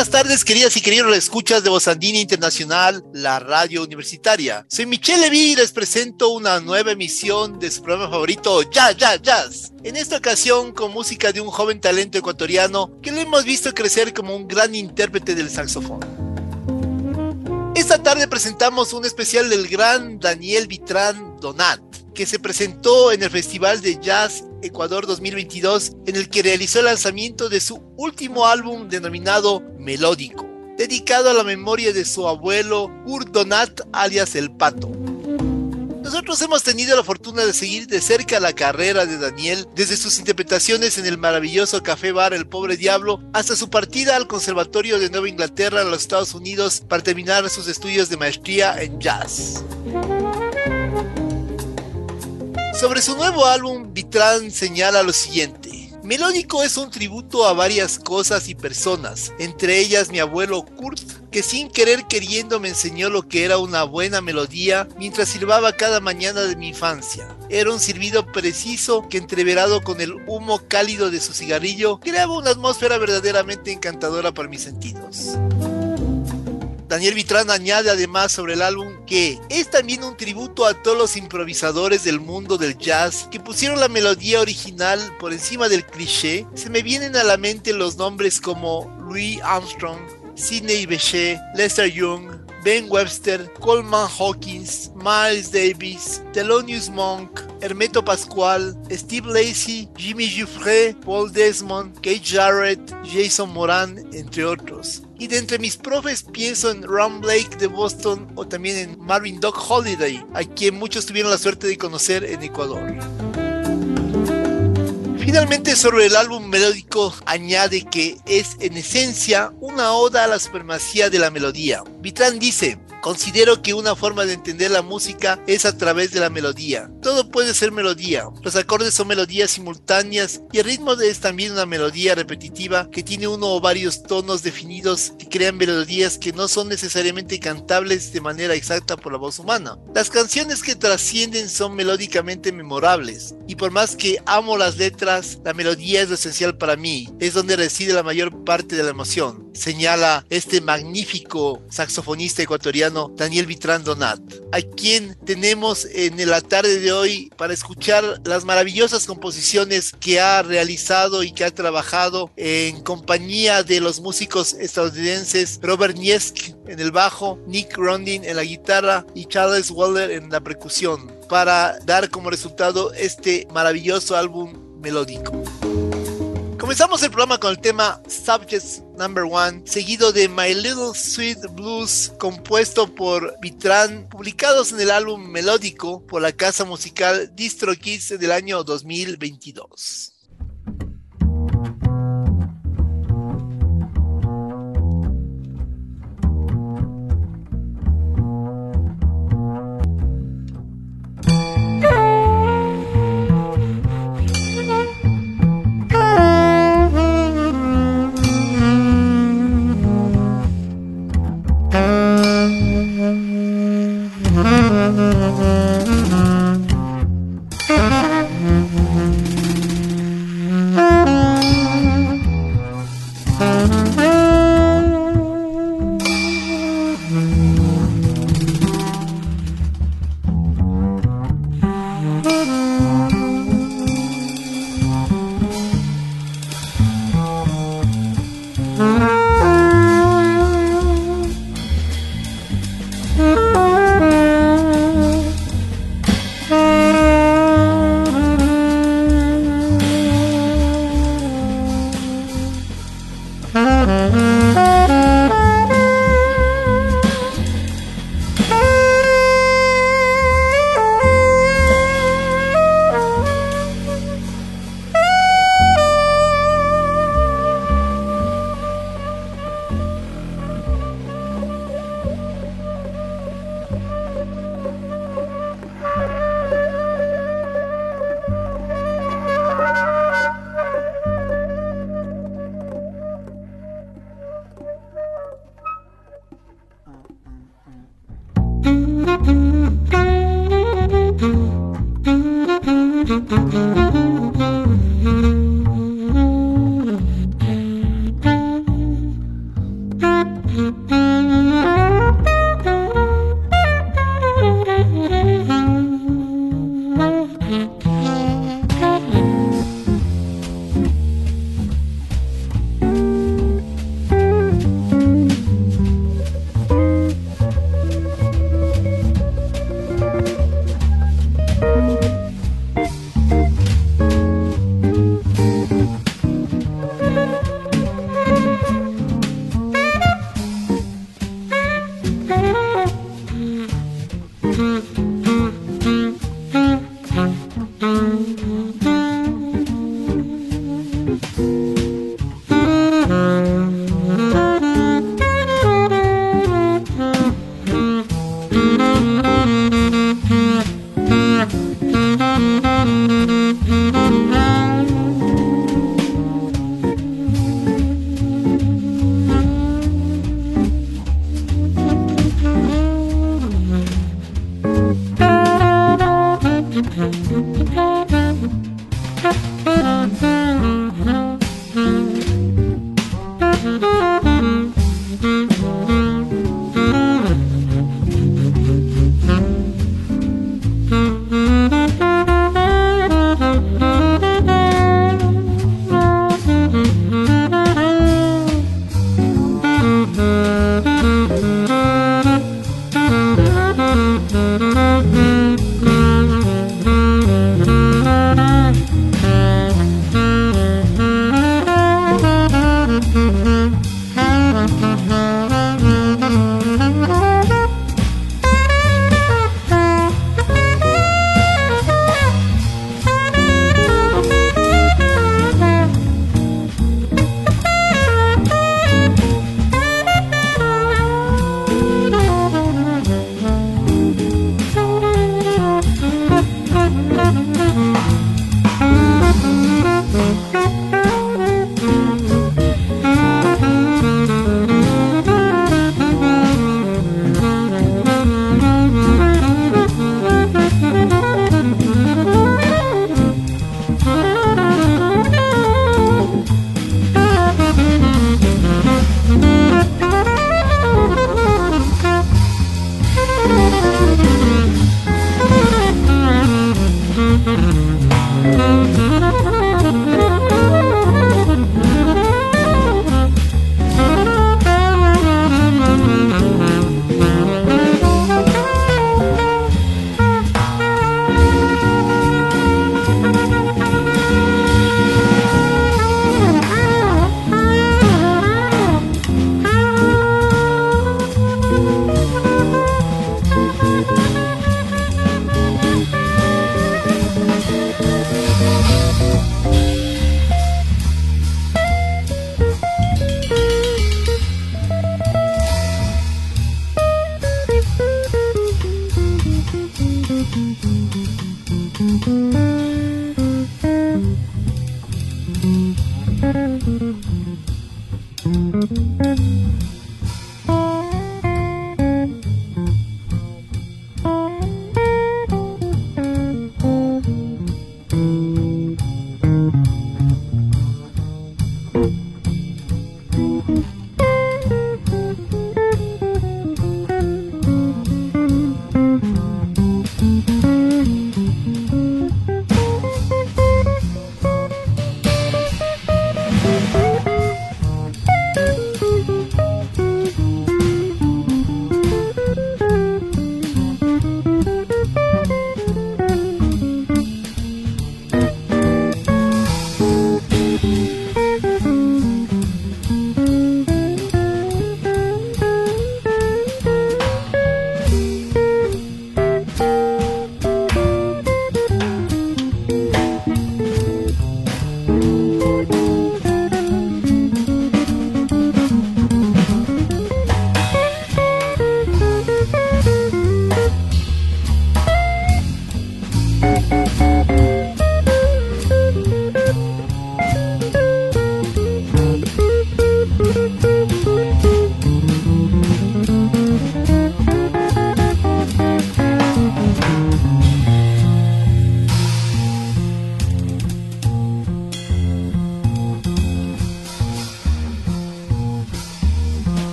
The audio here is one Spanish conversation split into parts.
Buenas tardes, queridas y queridos escuchas de Bozandina Internacional, la radio universitaria. Soy Michelle Levy y les presento una nueva emisión de su programa favorito, Jazz, Jazz, Jazz. En esta ocasión con música de un joven talento ecuatoriano que lo hemos visto crecer como un gran intérprete del saxofón. Esta tarde presentamos un especial del gran Daniel Vitrán Donat, que se presentó en el Festival de Jazz Ecuador 2022, en el que realizó el lanzamiento de su último álbum denominado Melódico, dedicado a la memoria de su abuelo Kurt Donat, alias El Pato. Nosotros hemos tenido la fortuna de seguir de cerca la carrera de Daniel desde sus interpretaciones en el maravilloso café bar El Pobre Diablo hasta su partida al Conservatorio de Nueva Inglaterra a los Estados Unidos para terminar sus estudios de maestría en jazz. Sobre su nuevo álbum, Vitrán señala lo siguiente. Melódico es un tributo a varias cosas y personas, entre ellas mi abuelo Kurt, que sin querer queriendo me enseñó lo que era una buena melodía mientras silbaba cada mañana de mi infancia. Era un silbido preciso que entreverado con el humo cálido de su cigarrillo creaba una atmósfera verdaderamente encantadora para mis sentidos. Daniel Vitrán añade además sobre el álbum es también un tributo a todos los improvisadores del mundo del jazz que pusieron la melodía original por encima del cliché. Se me vienen a la mente los nombres como Louis Armstrong, Sidney Bechet, Lester Young, Ben Webster, Coleman Hawkins, Miles Davis, Thelonious Monk, Hermeto Pascual, Steve Lacey, Jimmy Giuffre, Paul Desmond, Kate Jarrett, Jason Moran, entre otros. Y de entre mis profes pienso en Ron Blake de Boston o también en Marvin Doc Holiday, a quien muchos tuvieron la suerte de conocer en Ecuador. Finalmente sobre el álbum melódico añade que es en esencia una oda a la supremacía de la melodía. Vitrán dice, Considero que una forma de entender la música es a través de la melodía. Todo puede ser melodía. Los acordes son melodías simultáneas y el ritmo es también una melodía repetitiva que tiene uno o varios tonos definidos que crean melodías que no son necesariamente cantables de manera exacta por la voz humana. Las canciones que trascienden son melódicamente memorables y por más que amo las letras, la melodía es lo esencial para mí. Es donde reside la mayor parte de la emoción. Señala este magnífico saxofonista ecuatoriano Daniel Vitrán Donat, a quien tenemos en la tarde de hoy para escuchar las maravillosas composiciones que ha realizado y que ha trabajado en compañía de los músicos estadounidenses Robert Niesk en el bajo, Nick Rondin en la guitarra y Charles Waller en la percusión, para dar como resultado este maravilloso álbum melódico. Comenzamos el programa con el tema Subjects Number One, seguido de My Little Sweet Blues, compuesto por Vitrán, publicados en el álbum melódico por la casa musical Distro Kids del año 2022.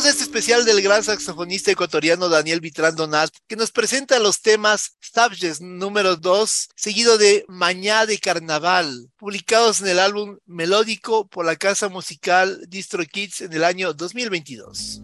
Del gran saxofonista ecuatoriano Daniel Vitrán Donat, que nos presenta los temas Stabjes número 2, seguido de Mañá de Carnaval, publicados en el álbum melódico por la casa musical Distro Kids en el año 2022.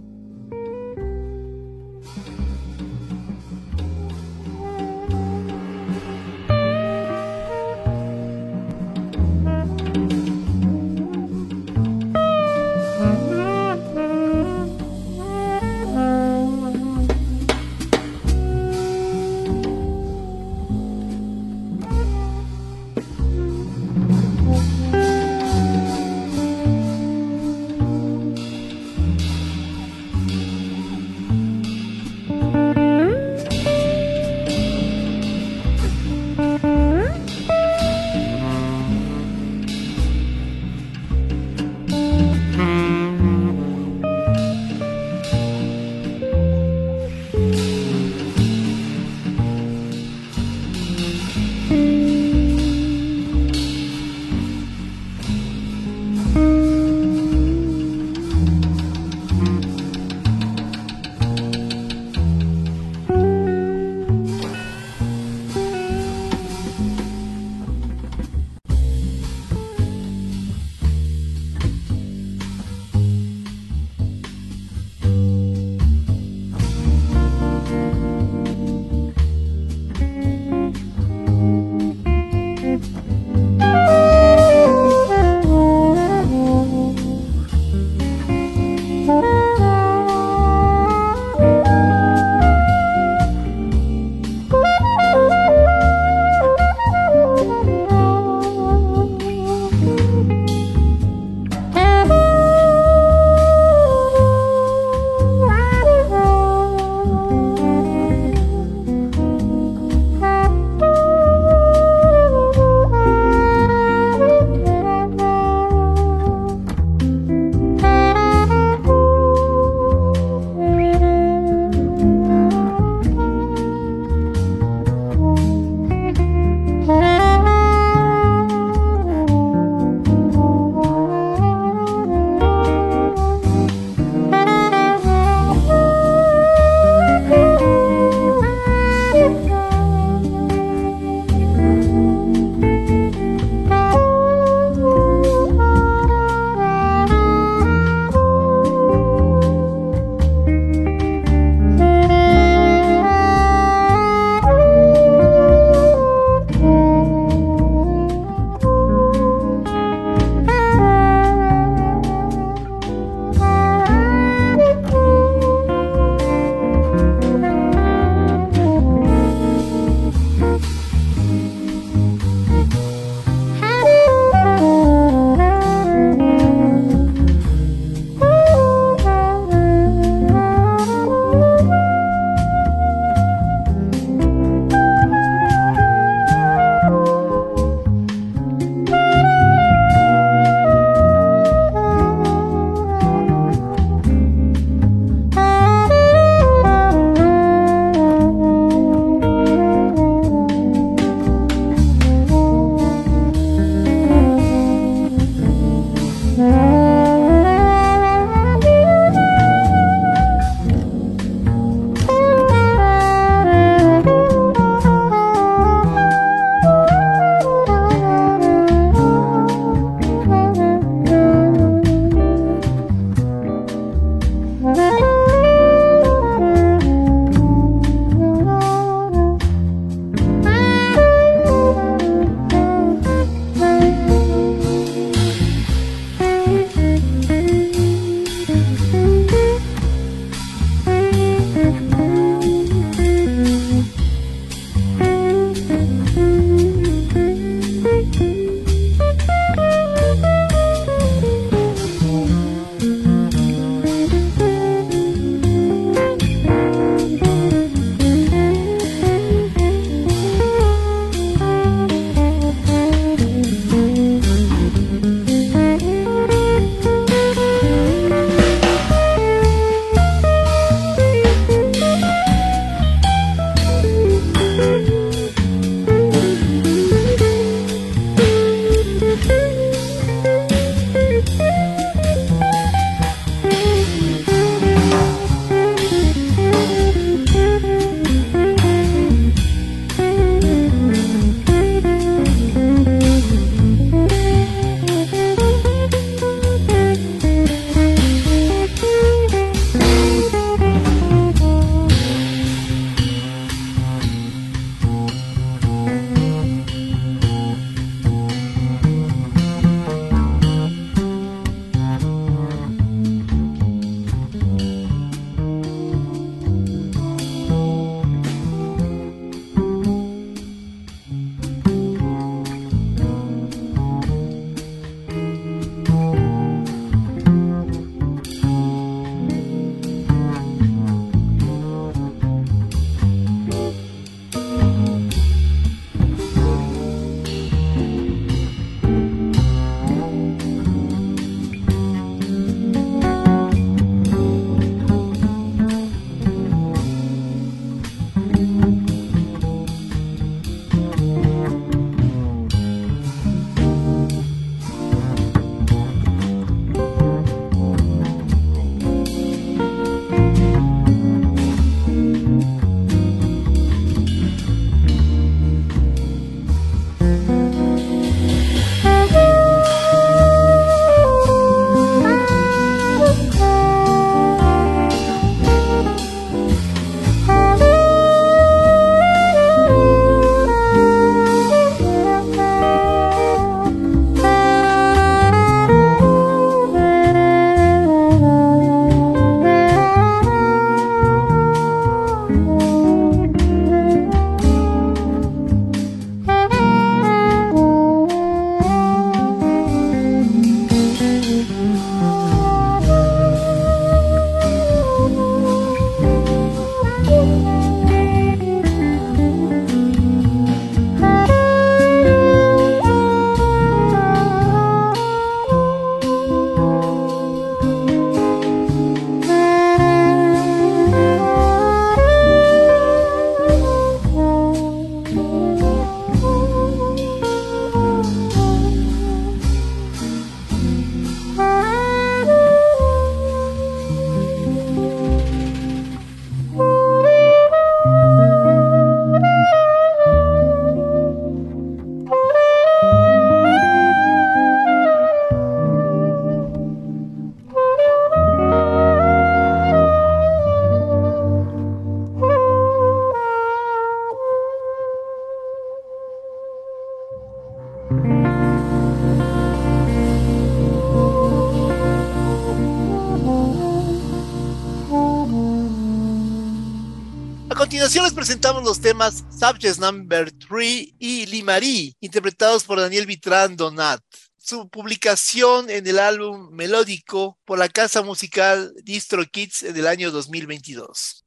Temas Subjects Number 3 y Limari, interpretados por Daniel Vitrán Donat. Su publicación en el álbum Melódico por la casa musical Distro Kids en el año 2022.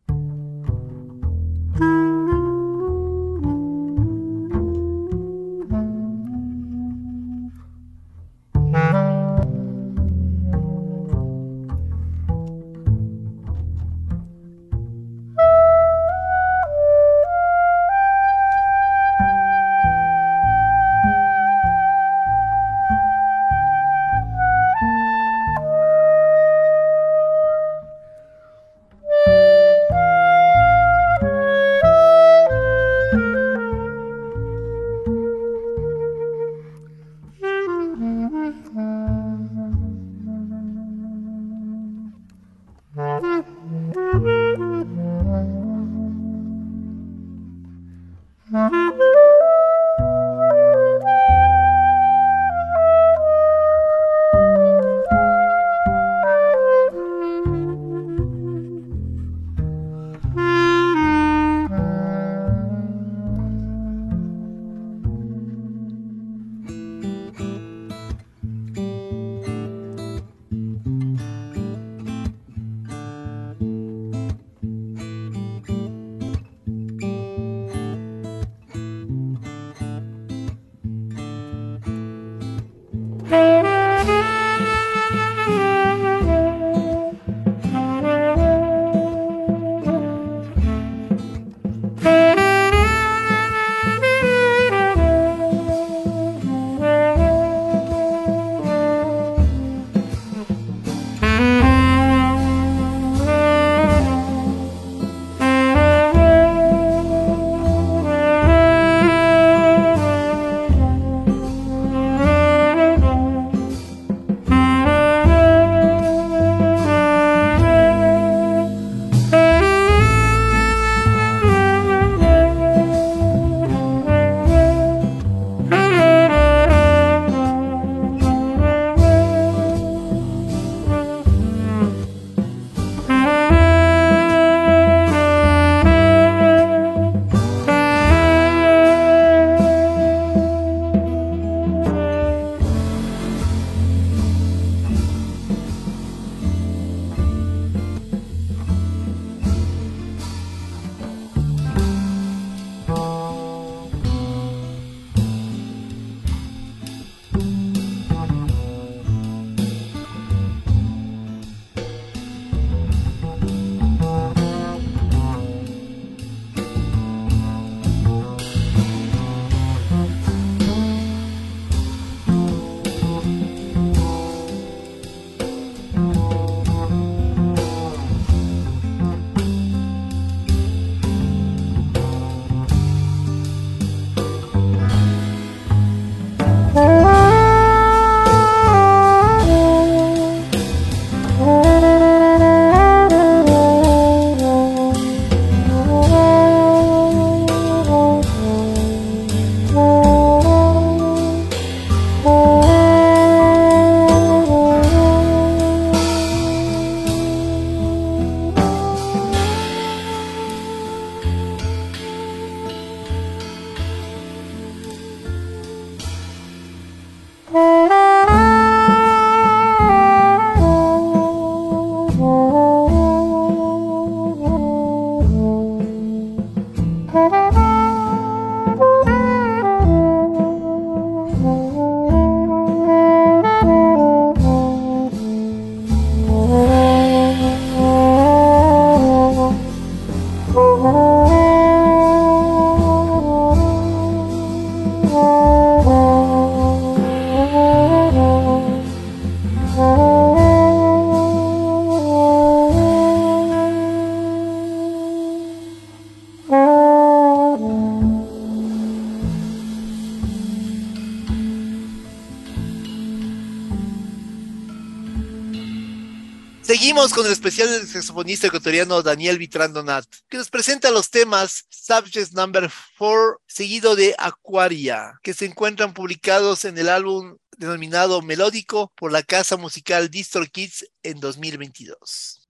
Con el especial del saxofonista ecuatoriano Daniel Vitrán Donat, que nos presenta los temas Subject Number 4, seguido de Aquaria, que se encuentran publicados en el álbum denominado Melódico por la casa musical Distro Kids en 2022.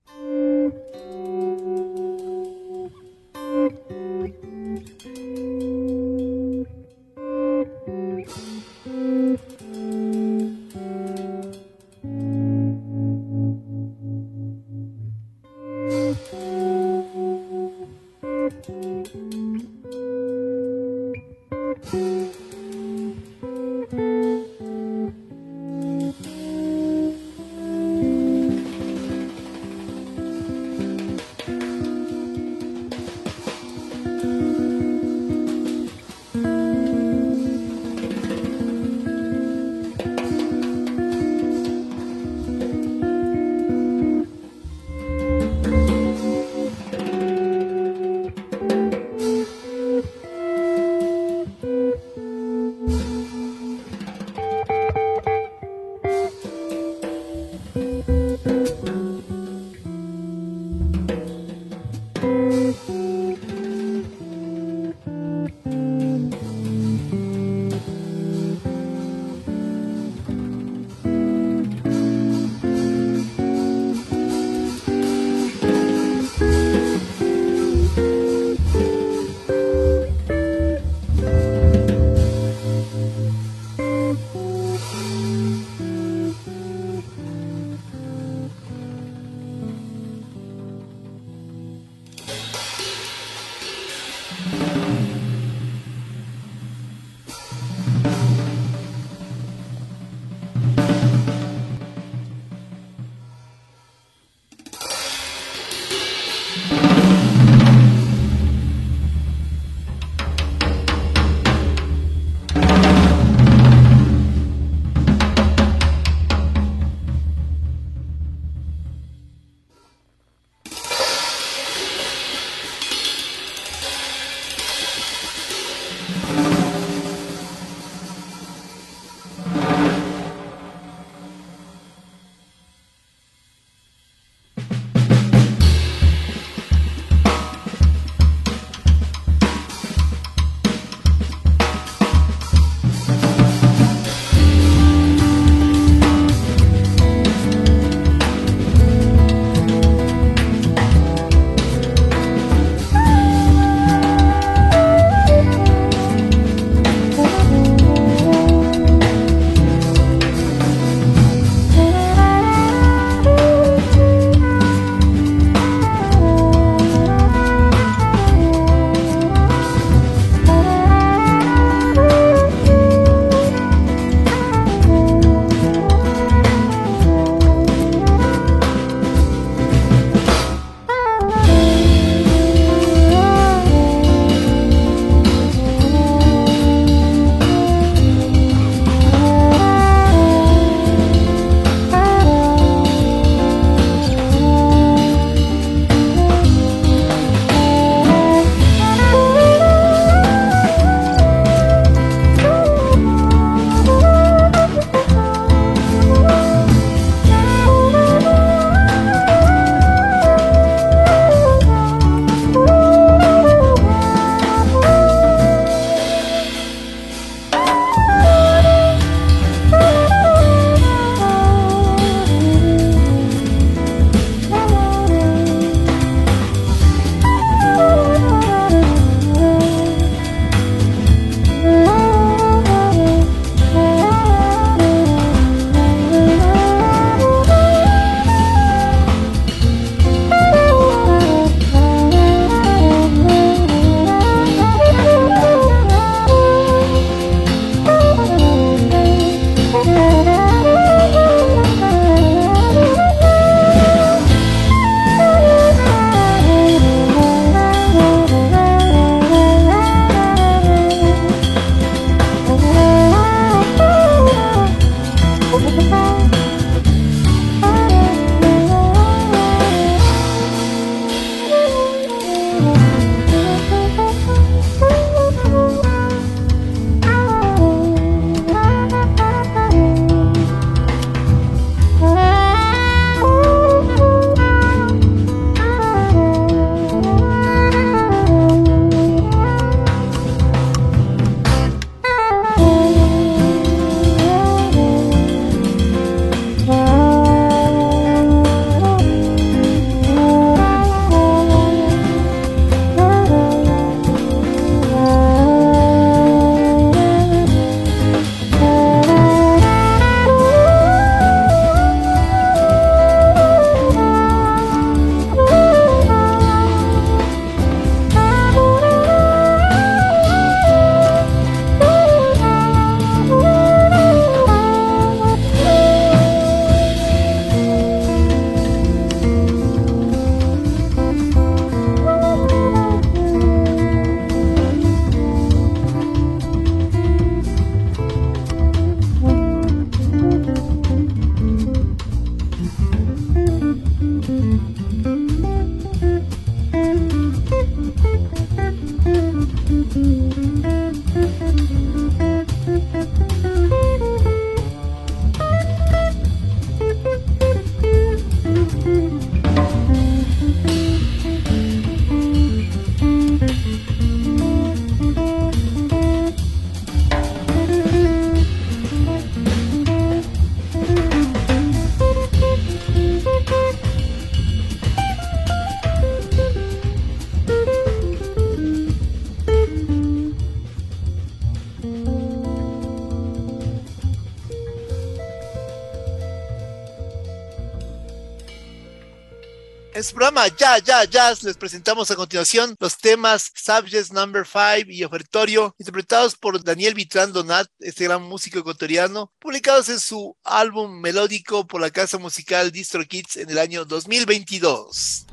programa Ya, Ya, les presentamos a continuación los temas Subjects Number 5 y Ofertorio, interpretados por Daniel Vitrán Donat, este gran músico ecuatoriano, publicados en su álbum melódico por la casa musical Distro Kids en el año 2022.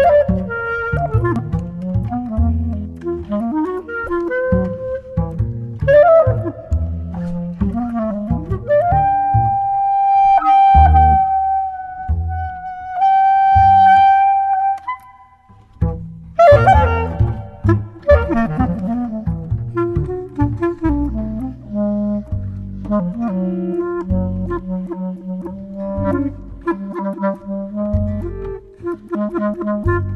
Thank you.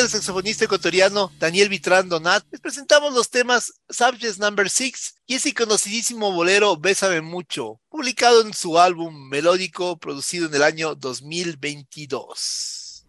Del saxofonista ecuatoriano Daniel Vitrán Donat, les presentamos los temas Subjects Number 6 y ese conocidísimo bolero Bésame Mucho, publicado en su álbum melódico producido en el año 2022.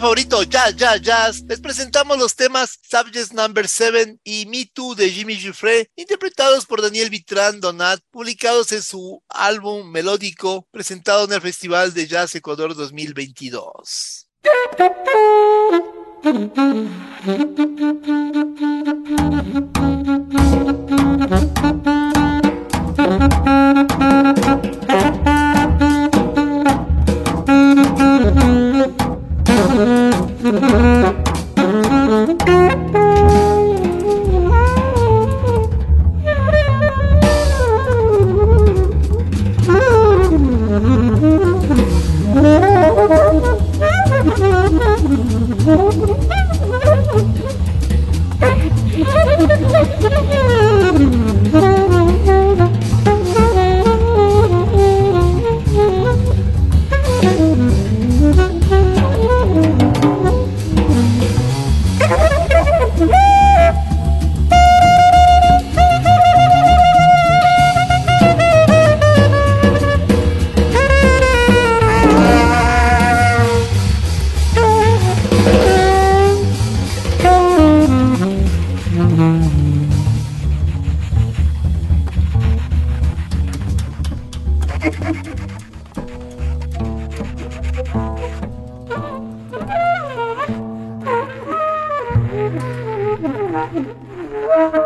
favorito, Jazz, Jazz, Jazz, les presentamos los temas Subject Number 7 y Me Too de Jimmy Giuffre, interpretados por Daniel Vitrán Donat, publicados en su álbum melódico, presentado en el Festival de Jazz Ecuador 2022. Oh, my God.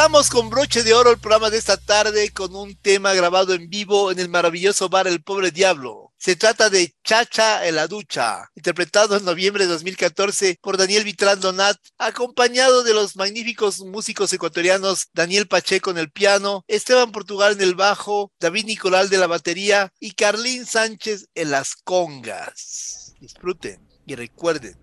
Cerramos con broche de oro el programa de esta tarde con un tema grabado en vivo en el maravilloso bar El Pobre Diablo. Se trata de Chacha en la ducha, interpretado en noviembre de 2014 por Daniel Vitrán Donat, acompañado de los magníficos músicos ecuatorianos Daniel Pacheco en el piano, Esteban Portugal en el bajo, David Nicolal de la batería y Carlín Sánchez en las congas. Disfruten y recuerden.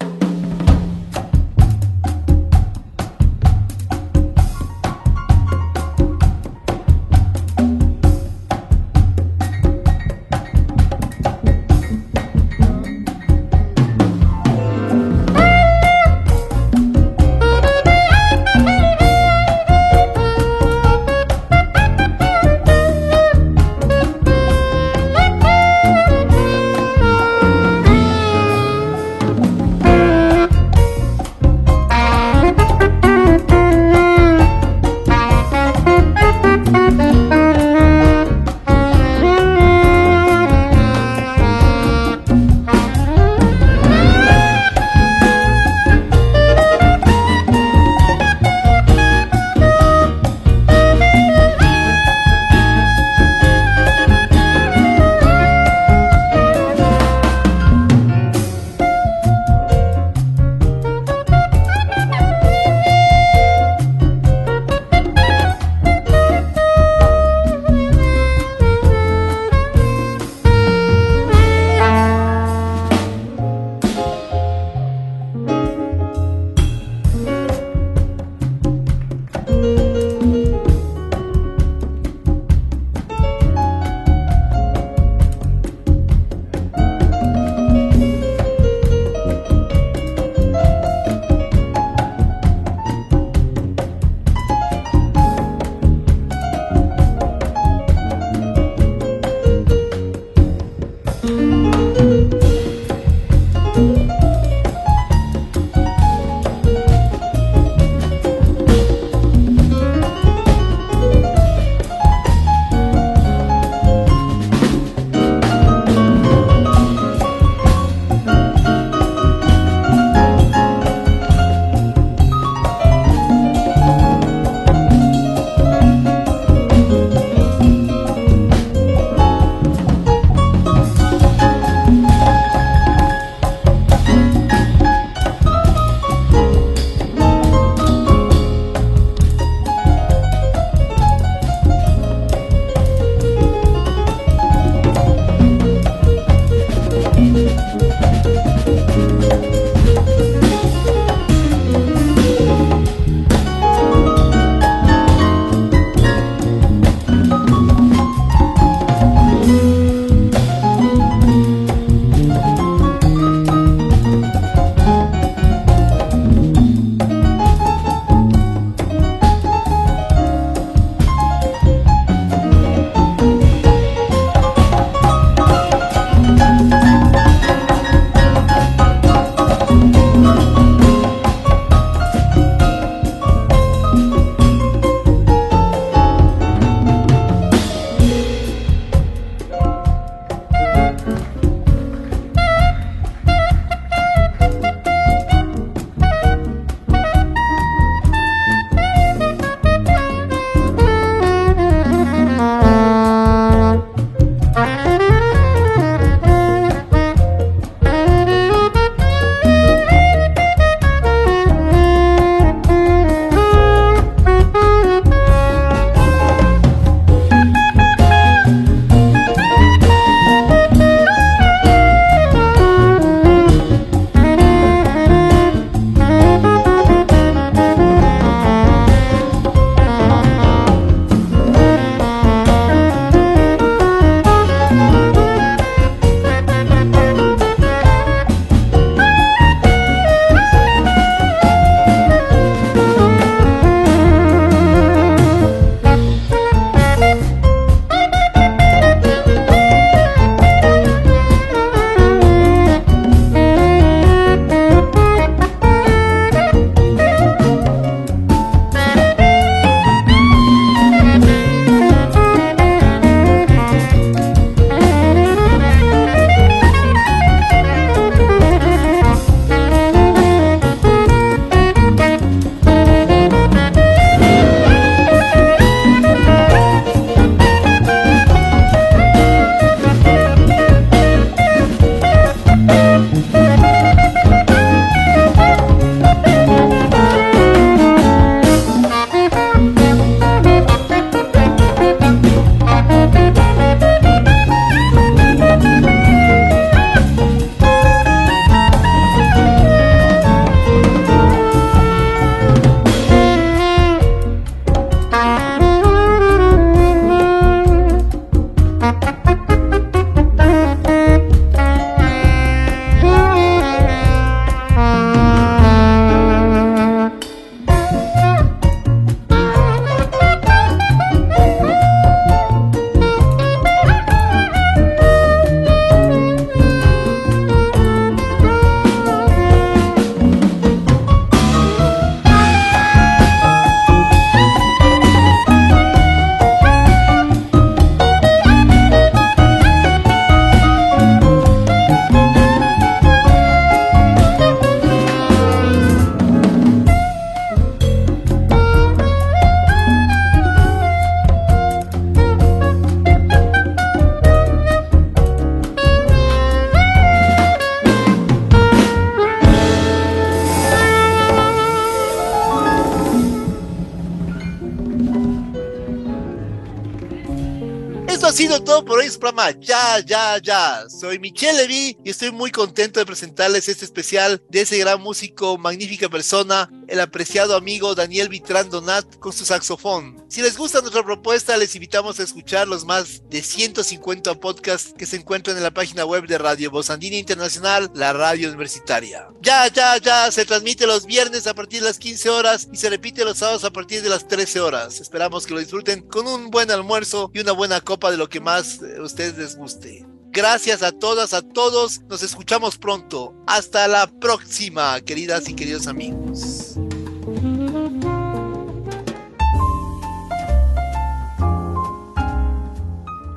Ya, Ya, Ya. Soy Michelle Levy y estoy muy contento de presentarles este especial de ese gran músico, magnífica persona, el apreciado amigo Daniel Vitrán Donat con su saxofón. Si les gusta nuestra propuesta, les invitamos a escuchar los más de 150 podcasts que se encuentran en la página web de Radio Voz Andina Internacional, la radio universitaria. Ya, ya, ya, se transmite los viernes a partir de las 15 horas y se repite los sábados a partir de las 13 horas. Esperamos que lo disfruten con un buen almuerzo y una buena copa de lo que más a ustedes les guste. Gracias a todas, a todos. Nos escuchamos pronto. Hasta la próxima, queridas y queridos amigos.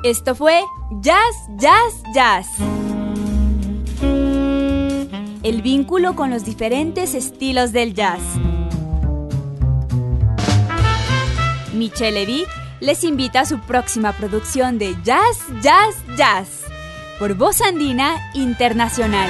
Esto fue Jazz, Jazz, Jazz. El vínculo con los diferentes estilos del jazz. Michelle Levy les invita a su próxima producción de Jazz, Jazz, Jazz por Voz Andina Internacional.